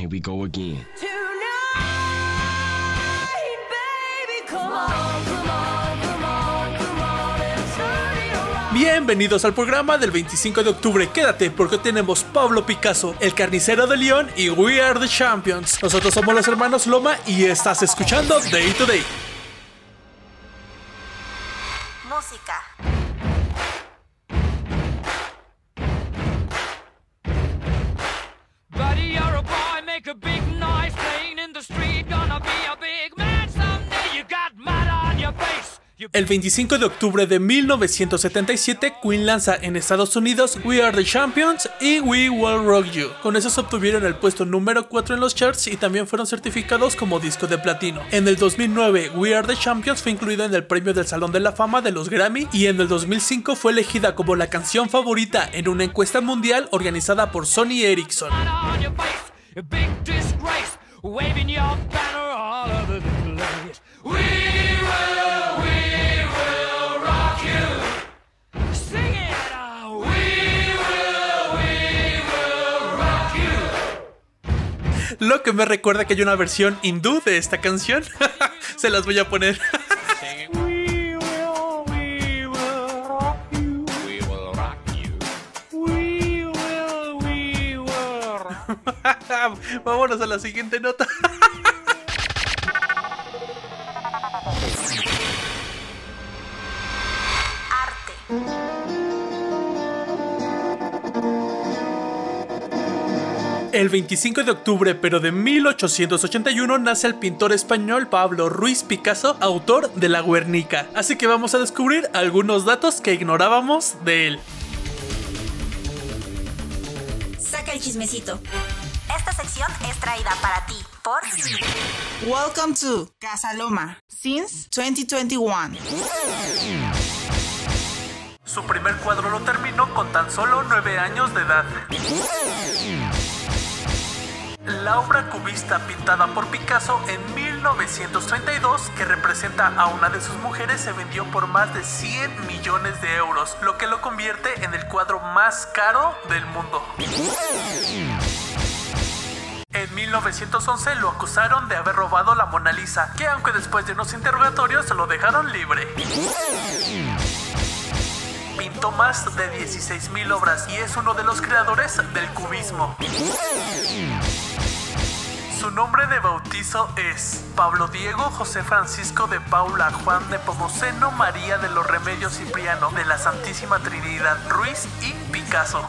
Here we go again. Bienvenidos al programa del 25 de octubre. Quédate porque tenemos Pablo Picasso, el carnicero de León y We Are the Champions. Nosotros somos los hermanos Loma y estás escuchando Day to Day. Música. Make a big noise playing in the street. Gonna be a big man someday. You got mud on your face. You El 25 de octubre de 1977, Queen lanza en Estados Unidos We Are the Champions y We Will Rock You. Con esos obtuvieron el puesto número 4 en los charts y también fueron certificados como disco de platino. En el 2009, We Are the Champions fue incluido en el premio del Salón de la Fama de los Grammy y en el 2005 fue elegida como la canción favorita en una encuesta mundial organizada por Sony Ericsson. A big disgrace. Waving your banner all over the place. We will, we will rock you. Sing it. uh, We will, we will rock you. Lo que me recuerda que hay una versión hindú de esta canción. Se las voy a poner. Vámonos a la siguiente nota. Arte. El 25 de octubre, pero de 1881, nace el pintor español Pablo Ruiz Picasso, autor de La Guernica. Así que vamos a descubrir algunos datos que ignorábamos de él. El chismecito. Esta sección es traída para ti por Welcome to Casa Loma since 2021. Su primer cuadro lo terminó con tan solo 9 años de edad. La obra cubista pintada por Picasso en 1932, que representa a una de sus mujeres, se vendió por más de 100 millones de euros, lo que lo convierte en el cuadro más caro del mundo. En 1911 lo acusaron de haber robado la Mona Lisa, que aunque después de unos interrogatorios lo dejaron libre. Pintó más de 16.000 obras y es uno de los creadores del cubismo. Su nombre de bautizo es Pablo Diego José Francisco de Paula Juan de Pomoceno María de los Remedios Cipriano de la Santísima Trinidad Ruiz y Picasso.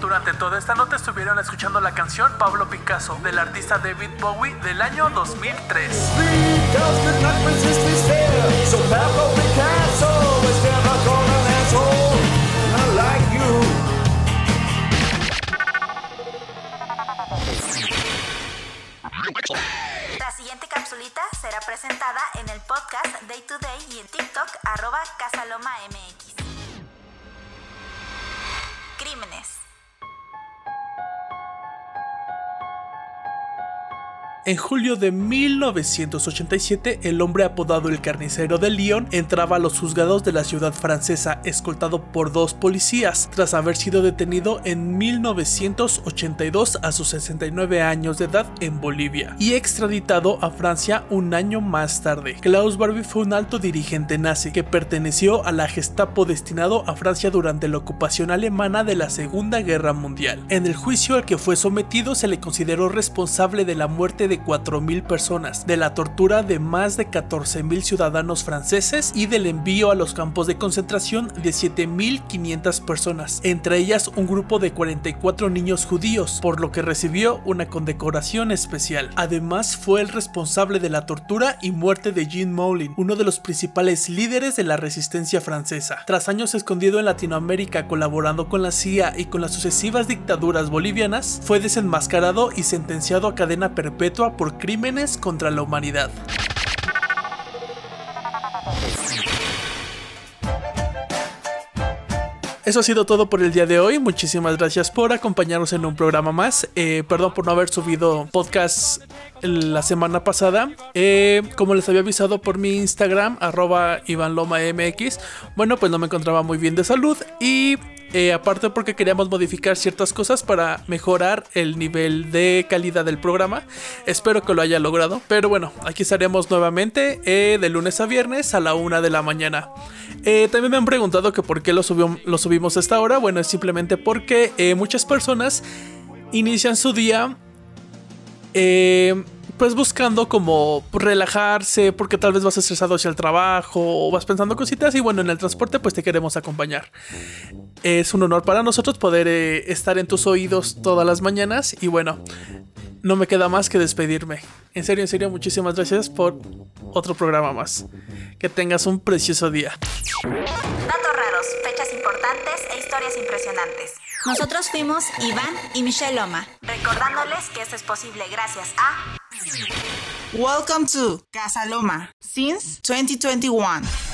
Durante toda esta nota estuvieron escuchando la canción Pablo Picasso del artista David Bowie del año 2003. Capsulita será presentada en el podcast Day to Day y en TikTok arroba Casaloma MX. Crímenes. En julio de 1987, el hombre apodado el carnicero de Lyon entraba a los juzgados de la ciudad francesa escoltado por dos policías, tras haber sido detenido en 1982 a sus 69 años de edad en Bolivia y extraditado a Francia un año más tarde. Klaus Barbie fue un alto dirigente nazi que perteneció a la Gestapo destinado a Francia durante la ocupación alemana de la Segunda Guerra Mundial. En el juicio al que fue sometido se le consideró responsable de la muerte de 4.000 personas, de la tortura de más de 14.000 ciudadanos franceses y del envío a los campos de concentración de 7.500 personas, entre ellas un grupo de 44 niños judíos, por lo que recibió una condecoración especial. Además fue el responsable de la tortura y muerte de Jean Moulin, uno de los principales líderes de la resistencia francesa. Tras años escondido en Latinoamérica colaborando con la CIA y con las sucesivas dictaduras bolivianas, fue desenmascarado y sentenciado a cadena perpetua por crímenes contra la humanidad. Eso ha sido todo por el día de hoy. Muchísimas gracias por acompañarnos en un programa más. Eh, perdón por no haber subido podcast la semana pasada. Eh, como les había avisado por mi Instagram, arroba IvanLomaMX. Bueno, pues no me encontraba muy bien de salud y Eh, aparte porque queríamos modificar ciertas cosas para mejorar el nivel de calidad del programa. Espero que lo haya logrado. Pero bueno, aquí estaremos nuevamente eh, de lunes a viernes a la una de la mañana. También me han preguntado que por qué lo, subió- lo subimos a esta hora. Bueno, es simplemente porque muchas personas inician su día eh, pues buscando como relajarse porque tal vez vas estresado hacia el trabajo o vas pensando cositas y bueno en el transporte pues te queremos acompañar es un honor para nosotros poder eh, estar en tus oídos todas las mañanas y bueno no me queda más que despedirme en serio en serio muchísimas gracias por otro programa más que tengas un precioso día Datos raros, fechas importantes e historias impresionantes. Nosotros fuimos Iván y Michelle Loma. Recordándoles que esto es posible gracias a Welcome to Casa Loma since 2021.